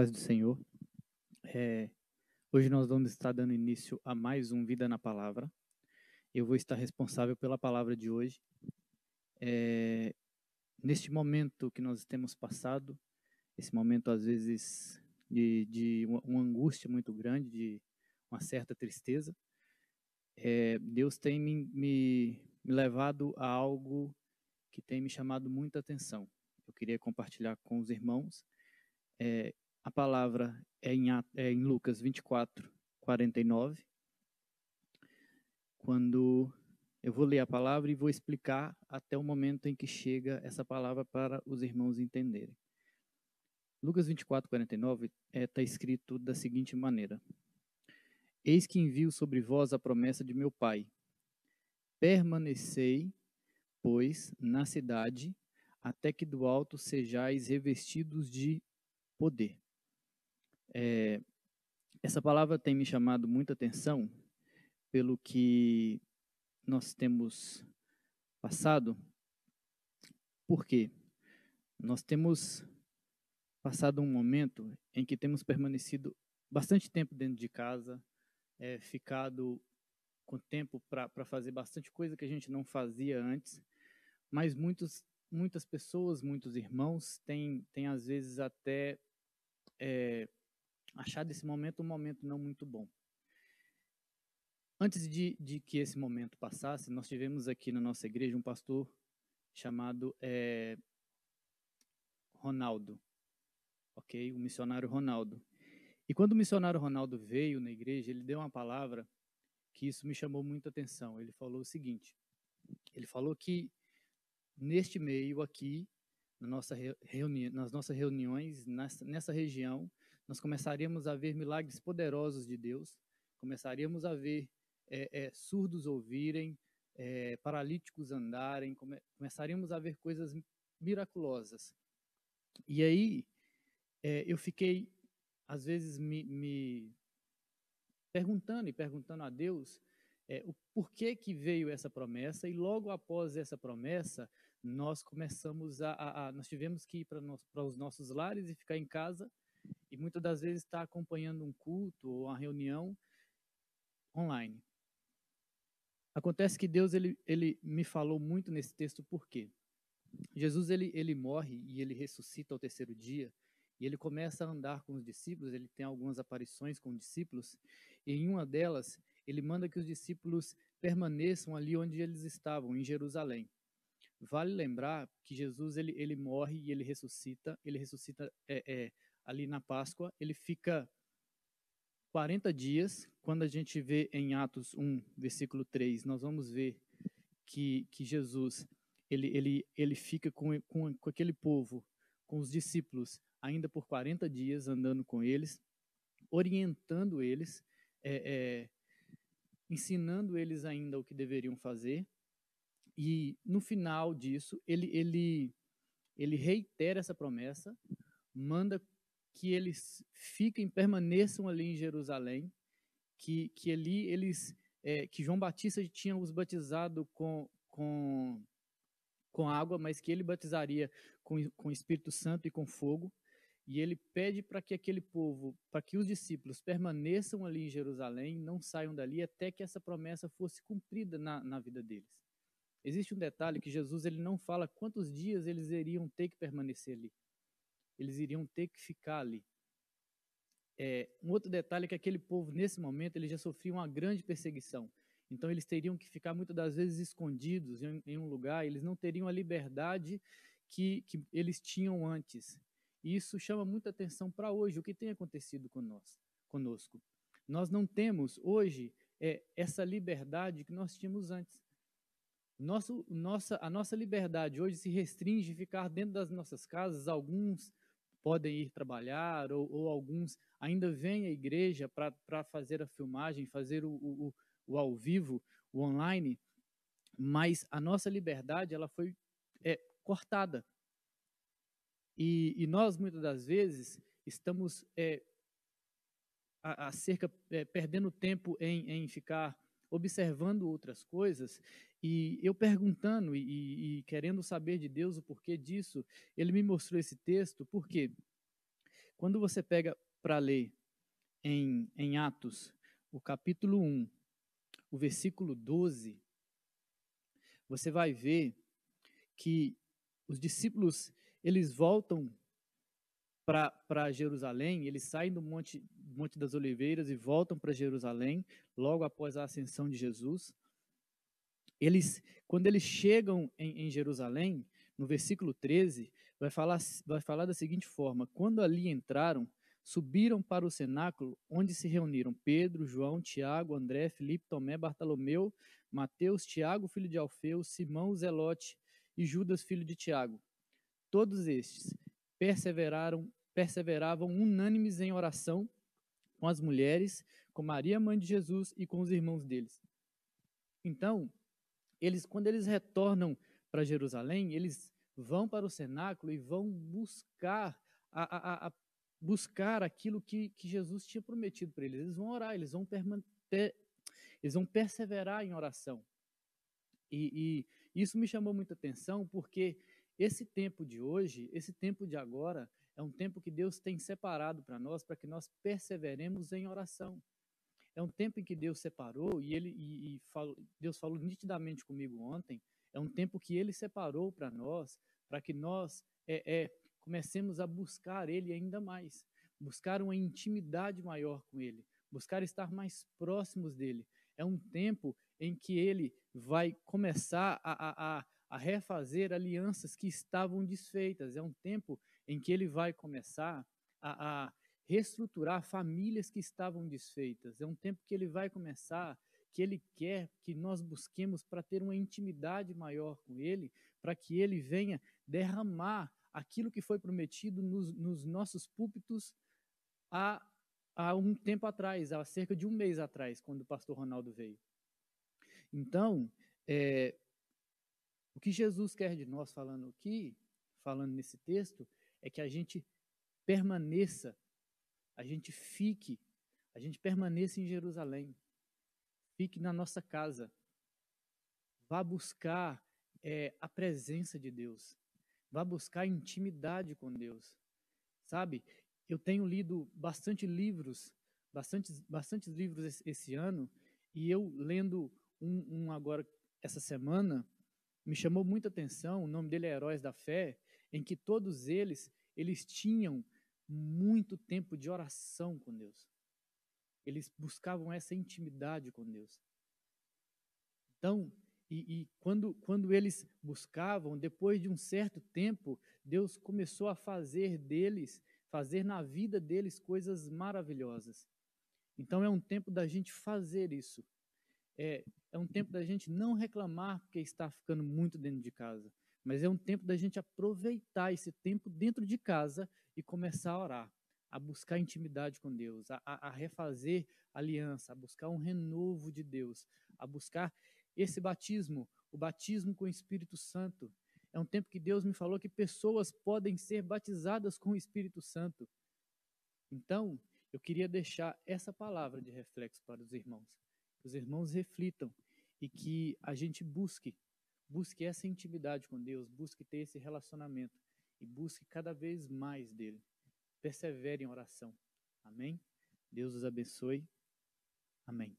paz do Senhor. É, hoje nós vamos estar dando início a mais um Vida na Palavra. Eu vou estar responsável pela palavra de hoje. É, neste momento que nós temos passado, esse momento às vezes de, de uma, uma angústia muito grande, de uma certa tristeza, é, Deus tem me, me, me levado a algo que tem me chamado muita atenção. Eu queria compartilhar com os irmãos é, a palavra é em, é em Lucas 24, 49, quando eu vou ler a palavra e vou explicar até o momento em que chega essa palavra para os irmãos entenderem. Lucas 24, 49 está é, escrito da seguinte maneira: Eis que envio sobre vós a promessa de meu Pai. Permanecei, pois, na cidade, até que do alto sejais revestidos de poder. É, essa palavra tem me chamado muita atenção pelo que nós temos passado. Por quê? Nós temos passado um momento em que temos permanecido bastante tempo dentro de casa, é, ficado com tempo para fazer bastante coisa que a gente não fazia antes, mas muitos, muitas pessoas, muitos irmãos têm, têm às vezes até é, achar desse momento um momento não muito bom. Antes de, de, que esse momento passasse, nós tivemos aqui na nossa igreja um pastor chamado é, Ronaldo, ok? O missionário Ronaldo. E quando o missionário Ronaldo veio na igreja, ele deu uma palavra que isso me chamou muita atenção. Ele falou o seguinte: ele falou que neste meio aqui, na nossa reuni nas nossas reuniões, nessa, nessa região, nós começaríamos a ver milagres poderosos de Deus, começaríamos a ver é, é, surdos ouvirem, é, paralíticos andarem, come, começaríamos a ver coisas miraculosas. E aí é, eu fiquei, às vezes, me, me, perguntando e perguntando a Deus é, o porquê que veio essa promessa, e logo após essa promessa, nós começamos a, a, a nós tivemos que ir para os nossos lares e ficar em casa e muitas das vezes está acompanhando um culto ou uma reunião online. Acontece que Deus ele, ele me falou muito nesse texto por quê? Jesus ele, ele morre e ele ressuscita ao terceiro dia e ele começa a andar com os discípulos, ele tem algumas aparições com os discípulos e em uma delas ele manda que os discípulos permaneçam ali onde eles estavam, em Jerusalém. Vale lembrar que Jesus ele, ele morre e ele ressuscita, ele ressuscita é, é, ali na Páscoa, ele fica 40 dias. Quando a gente vê em Atos 1, versículo 3, nós vamos ver que, que Jesus ele, ele, ele fica com, com, com aquele povo, com os discípulos, ainda por 40 dias, andando com eles, orientando eles, é, é, ensinando eles ainda o que deveriam fazer. E no final disso, ele, ele, ele reitera essa promessa, manda que eles fiquem, permaneçam ali em Jerusalém, que, que ali eles, é, que João Batista tinha os batizado com, com, com água, mas que ele batizaria com, com Espírito Santo e com fogo, e ele pede para que aquele povo, para que os discípulos permaneçam ali em Jerusalém, não saiam dali até que essa promessa fosse cumprida na, na vida deles. Existe um detalhe que Jesus ele não fala quantos dias eles iriam ter que permanecer ali eles iriam ter que ficar ali. É, um outro detalhe é que aquele povo, nesse momento, ele já sofria uma grande perseguição. Então, eles teriam que ficar muitas das vezes escondidos em, em um lugar, eles não teriam a liberdade que, que eles tinham antes. E isso chama muita atenção para hoje, o que tem acontecido conosco. Nós não temos hoje é, essa liberdade que nós tínhamos antes. Nosso, nossa, a nossa liberdade hoje se restringe a ficar dentro das nossas casas, alguns podem ir trabalhar, ou, ou alguns ainda vêm à igreja para fazer a filmagem, fazer o, o, o, ao vivo, o online, mas a nossa liberdade ela foi é, cortada. E, e, nós, muitas das vezes, estamos é, cerca, é, perdendo tempo em, em ficar observando outras coisas e eu perguntando e, e, querendo saber de Deus o porquê disso, ele me mostrou esse texto, porque Quando você pega para ler em, em Atos, o capítulo 1, o versículo 12, você vai ver que os discípulos, eles voltam para Jerusalém, eles saem do Monte, Monte das Oliveiras e voltam para Jerusalém, logo após a ascensão de Jesus. Eles, quando eles chegam em, em Jerusalém, no versículo 13, vai falar, vai falar da seguinte forma: Quando ali entraram, subiram para o cenáculo, onde se reuniram Pedro, João, Tiago, André, Filipe, Tomé, Bartolomeu, Mateus, Tiago, filho de Alfeu, Simão, Zelote e Judas, filho de Tiago. Todos estes perseveraram, perseveravam unânimes em oração com as mulheres, com Maria, mãe de Jesus, e com os irmãos deles. Então, eles, quando eles retornam para Jerusalém, eles vão para o cenáculo e vão buscar a, a, a buscar aquilo que, que Jesus tinha prometido para eles. Eles vão orar, eles vão, per, eles vão perseverar em oração. E, e isso me chamou muita atenção porque esse tempo de hoje, esse tempo de agora, é um tempo que Deus tem separado para nós, para que nós perseveremos em oração. É um tempo em que Deus separou e ele e, e Deus falou nitidamente comigo ontem. É um tempo que Ele separou para nós, para que nós é, é, comecemos a buscar Ele ainda mais, buscar uma intimidade maior com Ele, buscar estar mais próximos dele. É um tempo em que Ele vai começar a, a, a refazer alianças que estavam desfeitas. É um tempo em que Ele vai começar a, a reestruturar famílias que estavam desfeitas. É um tempo que Ele vai começar que Ele quer que nós busquemos para ter uma intimidade maior com Ele, para que Ele venha derramar aquilo que foi prometido nos, nos nossos púlpitos há, há um tempo atrás, há cerca de um mês atrás, quando o pastor Ronaldo veio. Então, é, o que Jesus quer de nós falando aqui, falando nesse texto, é que a gente permaneça, a gente fique, a gente permaneça em Jerusalém, fique na nossa casa, vá buscar é, a presença de Deus, Vá buscar intimidade com Deus. Sabe? Eu tenho lido bastante livros, bastantes, bastantes livros esse, esse ano, e eu lendo um, um agora essa semana, me chamou muita atenção, o nome dele é Heróis da Fé, em que todos eles, eles tinham muito tempo de oração com Deus. Eles buscavam essa intimidade com Deus. Então, e, e, quando, quando eles buscavam, depois de um certo tempo, Deus começou a fazer deles, fazer na vida deles coisas maravilhosas. Então é um tempo da gente fazer isso. É, é um tempo da gente não reclamar porque está ficando muito dentro de casa, mas é um tempo da gente aproveitar esse tempo dentro de casa e começar a orar, a buscar intimidade com Deus, a, a refazer aliança, a buscar um renovo de Deus, a buscar esse batismo, o batismo com o Espírito Santo. É um tempo que Deus me falou que pessoas podem ser batizadas com o Espírito Santo. Então, eu queria deixar essa palavra de reflexo para os irmãos. Que os irmãos reflitam e que a gente busque, busque essa intimidade com Deus, busque ter esse relacionamento e busque cada vez mais dele. Persevere em oração. Amém? Deus os abençoe. Amém.